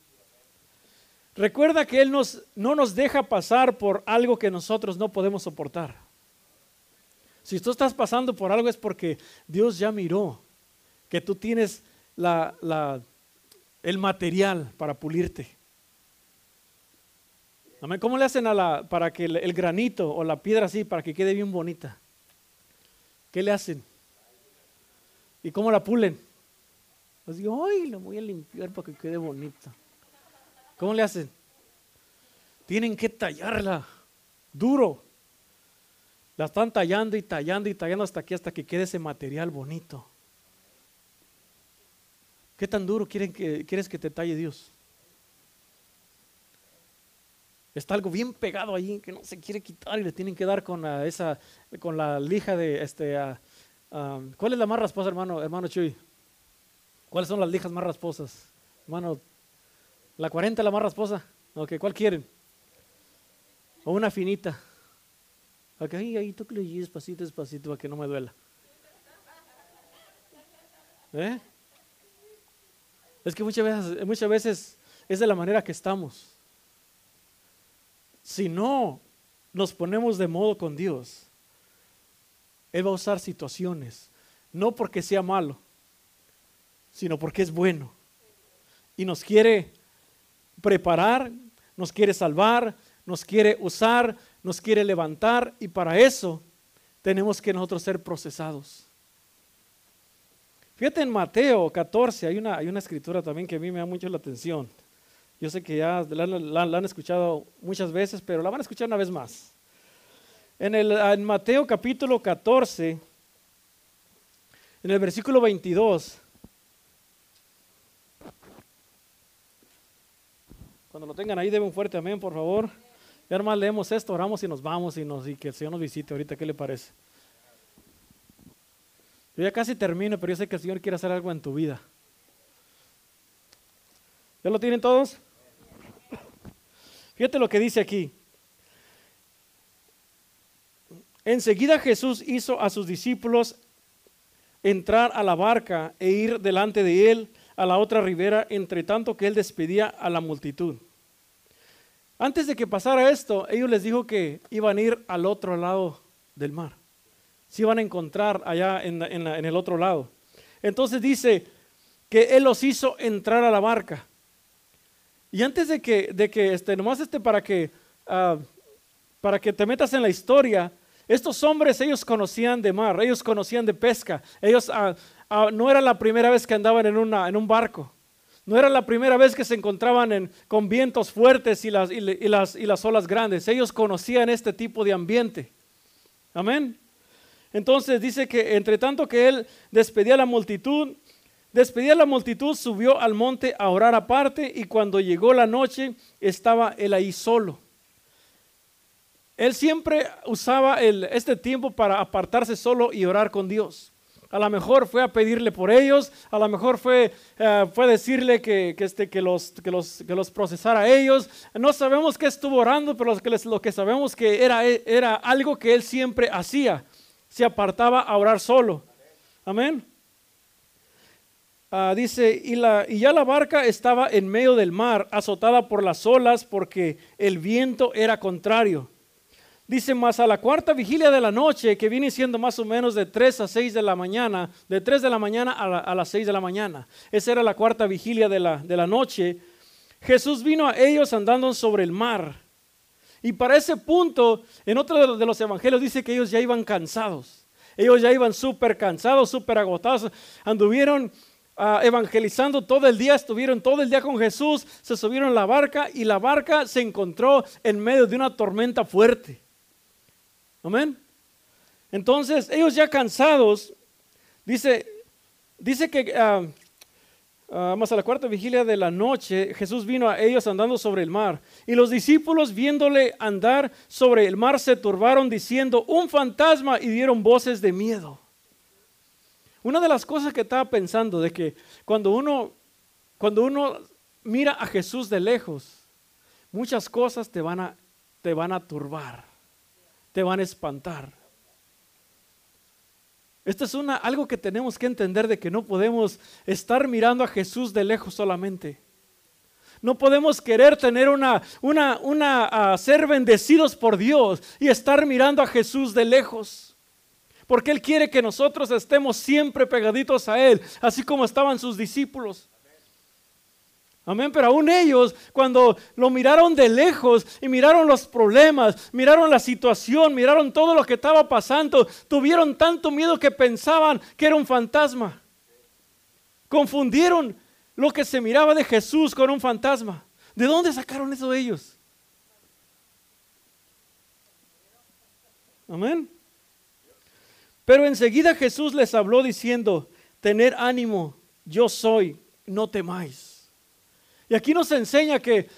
Recuerda que Él nos, no nos deja pasar por algo que nosotros no podemos soportar. Si tú estás pasando por algo es porque Dios ya miró que tú tienes la, el material para pulirte. ¿Cómo le hacen la, para que el, granito o la piedra así, para que quede bien bonita? ¿Qué le hacen? ¿Y cómo la pulen? Pues digo, ay, la voy a limpiar para que quede bonita. ¿Cómo le hacen? Tienen que tallarla duro. La están tallando y tallando y tallando hasta aquí, hasta que quede ese material bonito. ¿Qué tan duro quieren que, quieres que te talle Dios? Está algo bien pegado ahí que no se quiere quitar y le tienen que dar con la, esa, con la lija de este. ¿Cuál es la más rasposa, hermano, hermano Chuy? ¿Cuáles son las lijas más rasposas, hermano? La 40 es la más rasposa. Ok, ¿cuál quieren? O una finita. Ok, ahí, ahí, despacito, despacito para que no me duela. ¿Eh? Es que muchas veces, muchas veces es de la manera que estamos. Si no nos ponemos de modo con Dios, Él va a usar situaciones, no porque sea malo, sino porque es bueno. Y nos quiere preparar, nos quiere salvar, nos quiere usar, nos quiere levantar y para eso tenemos que nosotros ser procesados. Fíjate en Mateo 14, hay una, hay una escritura también que a mí me da mucho la atención. Yo sé que ya la, han escuchado muchas veces, pero la van a escuchar una vez más. En, el, en Mateo capítulo 14, en el versículo 22, cuando lo tengan ahí, deben un fuerte amén, por favor. Ya hermano, leemos esto, oramos y nos vamos y, nos, y que el Señor nos visite ahorita. ¿Qué le parece? Yo ya casi termino, pero yo sé que el Señor quiere hacer algo en tu vida. ¿Ya lo tienen todos? Fíjate lo que dice aquí. Enseguida Jesús hizo a sus discípulos entrar a la barca e ir delante de él a la otra ribera, entre tanto que él despedía a la multitud. Antes de que pasara esto, ellos les dijo que iban a ir al otro lado del mar. Se iban a encontrar allá en, el otro lado. Entonces dice que él los hizo entrar a la barca. Y antes de que, de que este, nomás este para que, ah, para que te metas en la historia, estos hombres, ellos conocían de mar, ellos conocían de pesca, ellos ah, ah, no era la primera vez que andaban en, un barco. No era la primera vez que se encontraban con vientos fuertes y las, y, las, y las olas grandes. Ellos conocían este tipo de ambiente. Amén. Entonces dice que entre tanto que él despedía a la multitud, despedía a la multitud, subió al monte a orar aparte y cuando llegó la noche estaba él ahí solo. Él siempre usaba este tiempo para apartarse solo y orar con Dios. A lo mejor fue a pedirle por ellos, a lo mejor fue, uh, fue decirle que, que, este, que, los, que, los, que los procesara a ellos. No sabemos qué estuvo orando, pero lo que, sabemos que era, era algo que él siempre hacía. Se apartaba a orar solo. Amén. Uh, dice, y, la, y ya la barca estaba en medio del mar, azotada por las olas, porque el viento era contrario. Dice más a la cuarta vigilia de la noche, que viene siendo más o menos de 3 a 6 de la mañana, de 3 de la mañana a, las 6 de la mañana. Esa era la cuarta vigilia de la, noche. Jesús vino a ellos andando sobre el mar. Y para ese punto, en otro de los evangelios dice que ellos ya iban cansados. Ellos ya iban súper cansados, súper agotados. Anduvieron ah, evangelizando todo el día, estuvieron todo el día con Jesús, se subieron a la barca y la barca se encontró en medio de una tormenta fuerte. Amén. Entonces, ellos ya cansados, dice, dice que uh, a la cuarta vigilia de la noche, Jesús vino a ellos andando sobre el mar. Y los discípulos, viéndole andar sobre el mar, se turbaron diciendo, un fantasma, y dieron voces de miedo. Una de las cosas que estaba pensando de que cuando uno, cuando uno mira a Jesús de lejos, muchas cosas te van a, te van a turbar te van a espantar. Esto es una, algo que tenemos que entender de que no podemos estar mirando a Jesús de lejos solamente. No podemos querer tener una, una, una, ser bendecidos por Dios y estar mirando a Jesús de lejos. Porque Él quiere que nosotros estemos siempre pegaditos a Él, así como estaban sus discípulos. Amén, pero aún ellos, cuando lo miraron de lejos y miraron los problemas, miraron la situación, miraron todo lo que estaba pasando, tuvieron tanto miedo que pensaban que era un fantasma. Confundieron lo que se miraba de Jesús con un fantasma. ¿De dónde sacaron eso ellos? Amén. Pero enseguida Jesús les habló diciendo, tener ánimo, yo soy, no temáis. Y aquí nos enseña que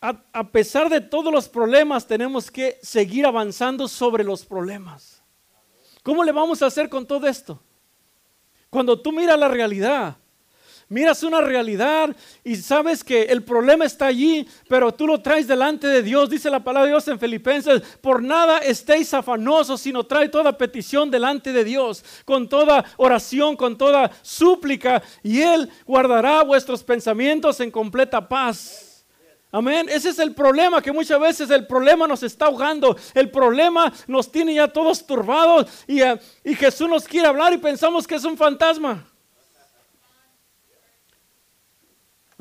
a, pesar de todos los problemas tenemos que seguir avanzando sobre los problemas. ¿Cómo le vamos a hacer con todo esto? Cuando tú miras la realidad, miras una realidad y sabes que el problema está allí, pero tú lo traes delante de Dios. Dice la palabra de Dios en Filipenses, por nada estéis afanosos, sino trae toda petición delante de Dios, con toda oración, con toda súplica, y Él guardará vuestros pensamientos en completa paz. Amén. Ese es el problema, que muchas veces el problema nos está ahogando. El problema nos tiene ya todos turbados y, uh, y Jesús nos quiere hablar y pensamos que es un fantasma.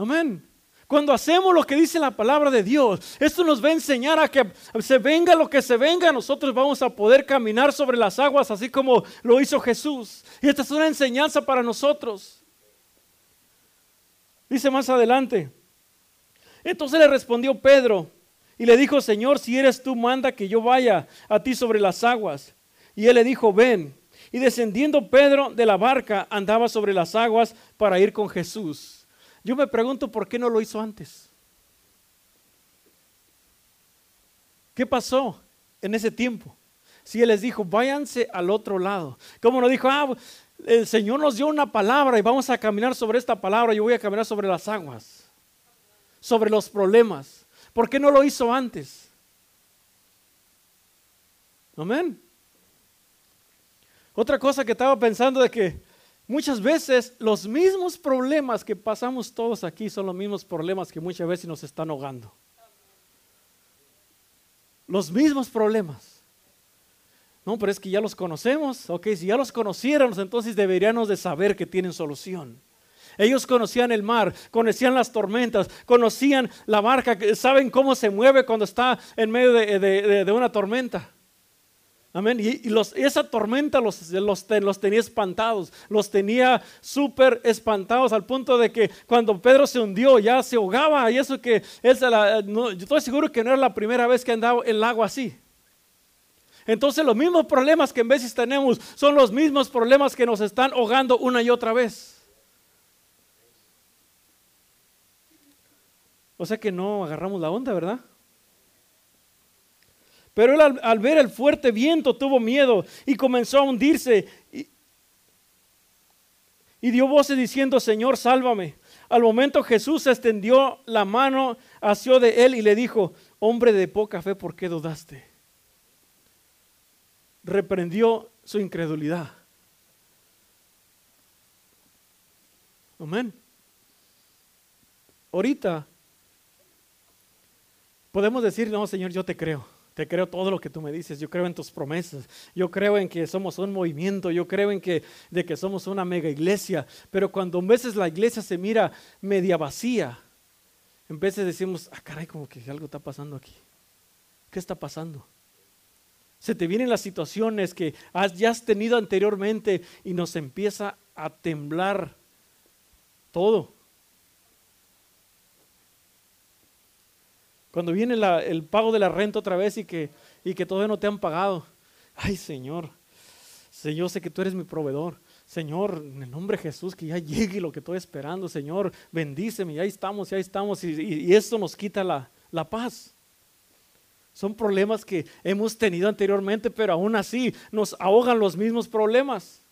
Amén. Cuando hacemos lo que dice la palabra de Dios, esto nos va a enseñar a que se venga lo que se venga, nosotros vamos a poder caminar sobre las aguas así como lo hizo Jesús. Y esta es una enseñanza para nosotros. Dice más adelante. Entonces le respondió Pedro y le dijo, Señor, si eres tú, manda que yo vaya a ti sobre las aguas. Y él le dijo, ven. Y descendiendo Pedro de la barca, andaba sobre las aguas para ir con Jesús. Yo me pregunto por qué no lo hizo antes. ¿Qué pasó en ese tiempo? Si Él les dijo, váyanse al otro lado. ¿Cómo no dijo, ah, el Señor nos dio una palabra y vamos a caminar sobre esta palabra, yo voy a caminar sobre las aguas, sobre los problemas. ¿Por qué no lo hizo antes? Amén. Otra cosa que estaba pensando de que Muchas veces los mismos problemas que pasamos todos aquí son los mismos problemas que muchas veces nos están ahogando. Los mismos problemas. No, pero es que ya los conocemos. Ok, si ya los conociéramos, entonces deberíamos de saber que tienen solución. Ellos conocían el mar, conocían las tormentas, conocían la barca, saben cómo se mueve cuando está en medio de, una tormenta. Amén. Y, esa tormenta los, los, los, tenía espantados, los tenía súper espantados al punto de que cuando Pedro se hundió ya se ahogaba. Y eso que yo estoy seguro que no era la primera vez que andaba el agua así. Entonces los mismos problemas que en veces tenemos son los mismos problemas que nos están ahogando una y otra vez. O sea que no agarramos la onda, ¿verdad? Pero él al, ver el fuerte viento tuvo miedo y comenzó a hundirse y, y dio voces diciendo, Señor, sálvame. Al momento Jesús extendió la mano hacia de él y le dijo, hombre de poca fe, ¿por qué dudaste? Reprendió su incredulidad. Amén. Ahorita podemos decir, no, Señor, yo te creo. Te creo todo lo que tú me dices, yo creo en tus promesas, yo creo en que somos un movimiento, yo creo en que, de que somos una mega iglesia, pero cuando a veces la iglesia se mira media vacía, en veces decimos, ah caray, como que algo está pasando aquí. ¿Qué está pasando? Se te vienen las situaciones que ya has tenido anteriormente y nos empieza a temblar todo. Cuando viene el pago de la renta otra vez y que, y que todavía no te han pagado. Ay, Señor, Señor, sé que tú eres mi proveedor. Señor, en el nombre de Jesús, que ya llegue lo que estoy esperando. Señor, bendíceme, ya estamos, ya estamos. Y, y, esto nos quita la, la paz. Son problemas que hemos tenido anteriormente, pero aún así nos ahogan los mismos problemas.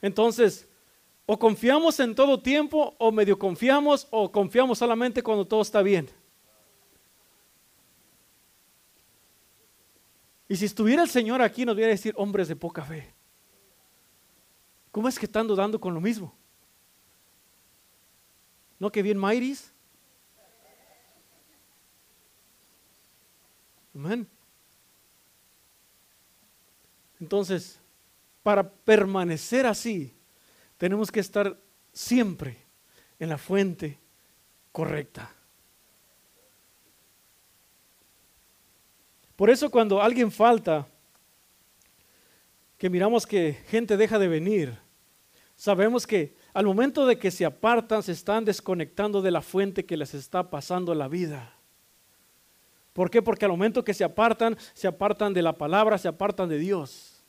Entonces, o confiamos en todo tiempo, o medio confiamos, o confiamos solamente cuando todo está bien. Y si estuviera el Señor aquí, nos viera a decir, hombres de poca fe. ¿Cómo es que están dudando con lo mismo? ¿No que bien Mairis? Amén. Entonces, para permanecer así, tenemos que estar siempre en la fuente correcta. Por eso cuando alguien falta, que miramos que gente deja de venir, sabemos que al momento de que se apartan, se están desconectando de la fuente que les está pasando la vida. ¿Por qué? Porque al momento que se apartan, se apartan de la palabra, se apartan de Dios.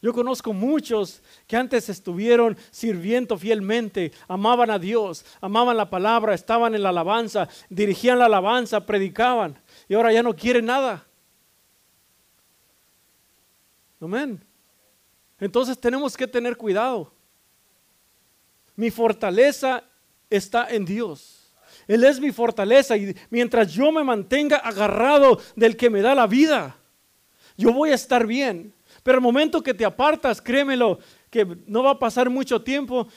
Yo conozco muchos que antes estuvieron sirviendo fielmente, amaban a Dios, amaban la palabra, estaban en la alabanza, dirigían la alabanza, predicaban y ahora ya no quieren nada. Amén. Entonces tenemos que tener cuidado. Mi fortaleza está en Dios. Él es mi fortaleza y mientras yo me mantenga agarrado del que me da la vida, yo voy a estar bien. Pero el momento que te apartas, créemelo, que no va a pasar mucho tiempo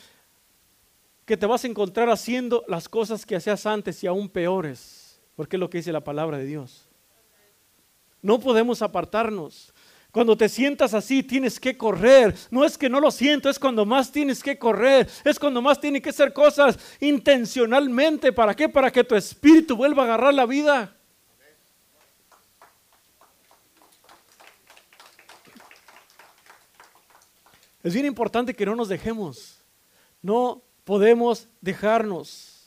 que te vas a encontrar haciendo las cosas que hacías antes y aún peores, porque es lo que dice la palabra de Dios. No podemos apartarnos. Cuando te sientas así, tienes que correr. No es que no lo siento, es cuando más tienes que correr. Es cuando más tienes que hacer cosas intencionalmente. ¿Para qué? Para que tu espíritu vuelva a agarrar la vida. Es bien importante que no nos dejemos. No podemos dejarnos.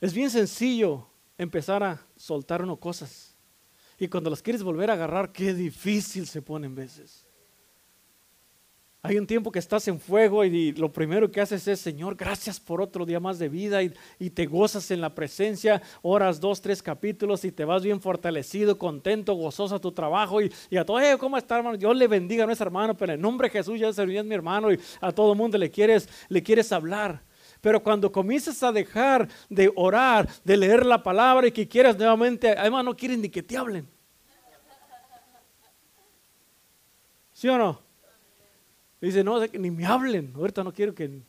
Es bien sencillo empezar a soltar uno cosas. Y cuando las quieres volver a agarrar, qué difícil se pone en veces. Hay un tiempo que estás en fuego y lo primero que haces es, Señor, gracias por otro día más de vida y, te gozas en la presencia, horas dos, tres capítulos y te vas bien fortalecido, contento, gozoso a tu trabajo y, a todo, eh, ¿cómo está hermano? Dios le bendiga a nuestro hermano, pero en nombre de Jesús ya serví mi hermano y a todo el mundo le quieres, le quieres hablar. Pero cuando comienzas a dejar de orar, de leer la palabra y que quieras nuevamente, además no quieren ni que te hablen. ¿Sí o no? Dice, no, ni me hablen, ahorita no quiero que...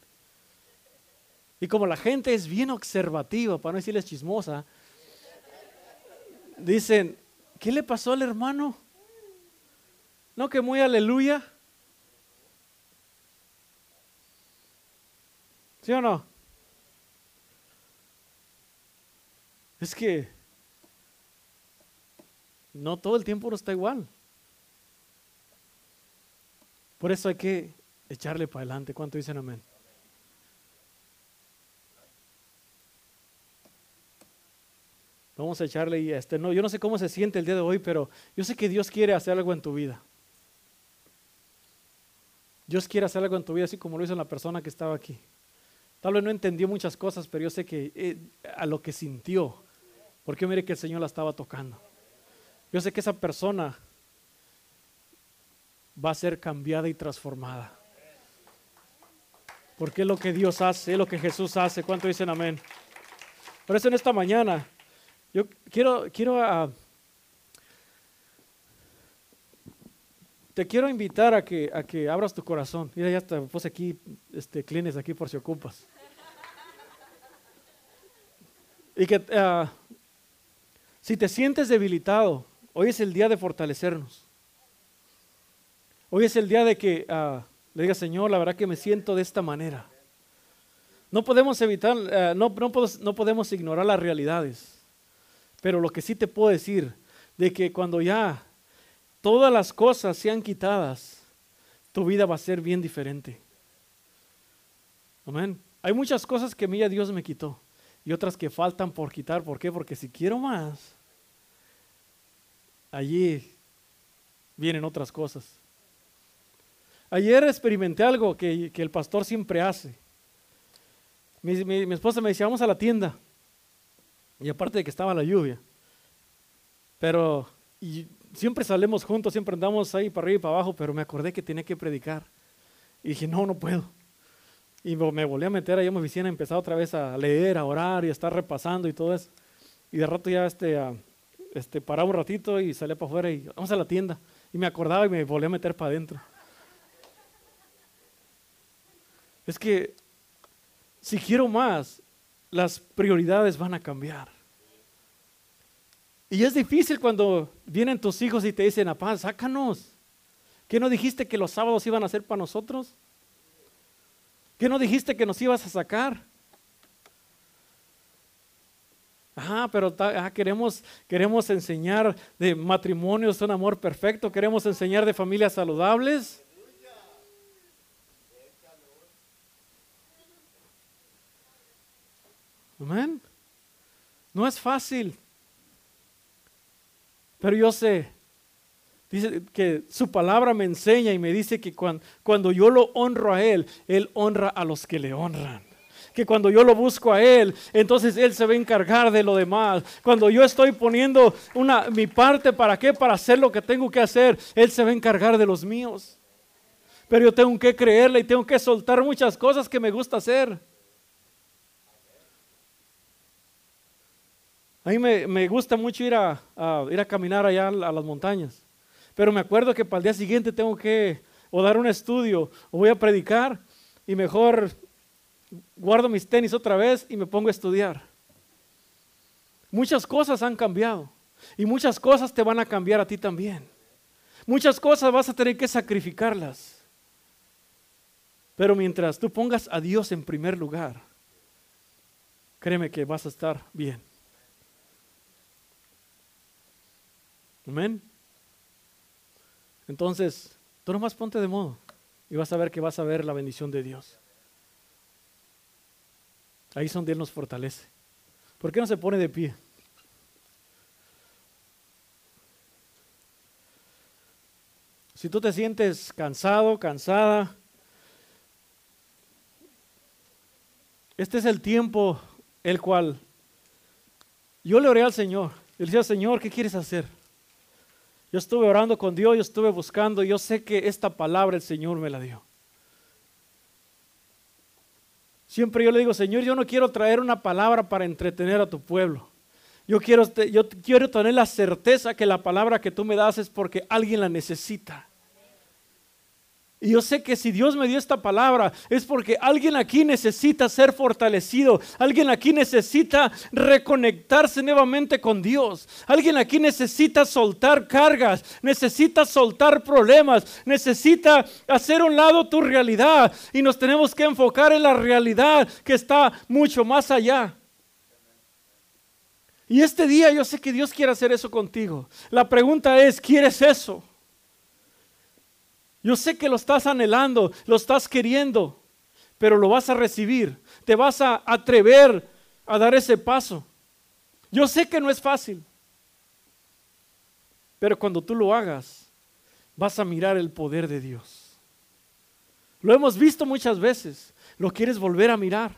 Y como la gente es bien observativa, para no decirles chismosa, dicen, ¿qué le pasó al hermano? No, que muy aleluya. ¿Sí o no? Es que no todo el tiempo no está igual. Por eso hay que echarle para adelante. ¿Cuánto dicen amén? Vamos a echarle y este no, yo no sé cómo se siente el día de hoy, pero yo sé que Dios quiere hacer algo en tu vida. Dios quiere hacer algo en tu vida, así como lo hizo la persona que estaba aquí. Tal no entendió muchas cosas, pero yo sé que eh, a lo que sintió, porque mire que el Señor la estaba tocando. Yo sé que esa persona va a ser cambiada y transformada. Porque es lo que Dios hace, es lo que Jesús hace. ¿Cuánto dicen amén? Por eso en esta mañana, yo quiero, quiero ah, te quiero invitar a que, a que abras tu corazón. Mira, ya te puse aquí, este, clines aquí por si ocupas. Y que ah, si te sientes debilitado, hoy es el día de fortalecernos. Hoy es el día de que ah, le diga, Señor, la verdad que me siento de esta manera. No podemos evitar, eh, no, no, podemos ignorar las realidades. Pero lo que sí te puedo decir, de que cuando ya todas las cosas sean quitadas, tu vida va a ser bien diferente. Amén. Hay muchas cosas que a mí ya Dios me quitó y otras que faltan por quitar. ¿Por qué? Porque si quiero más, allí vienen otras cosas. Ayer experimenté algo que, el pastor siempre hace. Mi, esposa me decía, vamos a la tienda. Y aparte de que estaba la lluvia. Pero siempre salimos juntos, siempre andamos ahí para arriba y para abajo, pero me acordé que tenía que predicar. Y dije, no, no puedo. Y me volví a meter ahí a mi oficina, empecé otra vez a leer, a orar y a estar repasando y todo eso. Y de rato ya este, este, paraba un ratito y salía para afuera y vamos a la tienda. Y me acordaba y me volví a meter para adentro. Es que si quiero más, las prioridades van a cambiar. Y es difícil cuando vienen tus hijos y te dicen, papá, sácanos. ¿Qué no dijiste que los sábados iban a ser para nosotros? ¿Qué no dijiste que nos ibas a sacar? Ah, pero ah, queremos, queremos enseñar de matrimonios, un amor perfecto, queremos enseñar de familias saludables. Amén. No es fácil. Pero yo sé, dice que su palabra me enseña y me dice que cuando, cuando yo lo honro a Él, Él honra a los que le honran que cuando yo lo busco a Él, entonces Él se va a encargar de lo demás. Cuando yo estoy poniendo una, mi parte, ¿para qué? Para hacer lo que tengo que hacer, Él se va a encargar de los míos. Pero yo tengo que creerle y tengo que soltar muchas cosas que me gusta hacer. A mí me, gusta mucho ir a, ir a caminar allá a las montañas. Pero me acuerdo que para el día siguiente tengo que o dar un estudio o voy a predicar y mejor guardo mis tenis otra vez y me pongo a estudiar. Muchas cosas han cambiado y muchas cosas te van a cambiar a ti también. Muchas cosas vas a tener que sacrificarlas. Pero mientras tú pongas a Dios en primer lugar, créeme que vas a estar bien. Amén. Entonces, tú nomás ponte de modo y vas a ver que vas a ver la bendición de Dios. Ahí es donde Él nos fortalece. ¿Por qué no se pone de pie? Si tú te sientes cansado, cansada, este es el tiempo el cual yo le oré al Señor. Le decía, Señor, ¿qué quieres hacer? Yo estuve orando con Dios, yo estuve buscando, yo sé que esta palabra el Señor me la dio. Siempre yo le digo, Señor, yo no quiero traer una palabra para entretener a tu pueblo. Yo quiero, yo quiero tener la certeza que la palabra que tú me das es porque alguien la necesita. Y yo sé que si Dios me dio esta palabra es porque alguien aquí necesita ser fortalecido, alguien aquí necesita reconectarse nuevamente con Dios, alguien aquí necesita soltar cargas, necesita soltar problemas, necesita hacer un lado tu realidad y nos tenemos que enfocar en la realidad que está mucho más allá. Y este día yo sé que Dios quiere hacer eso contigo. La pregunta es, ¿quieres eso? Yo sé que lo estás anhelando, lo estás queriendo, pero lo vas a recibir. Te vas a atrever a dar ese paso. Yo sé que no es fácil, pero cuando tú lo hagas, vas a mirar el poder de Dios. Lo hemos visto muchas veces, lo quieres volver a mirar.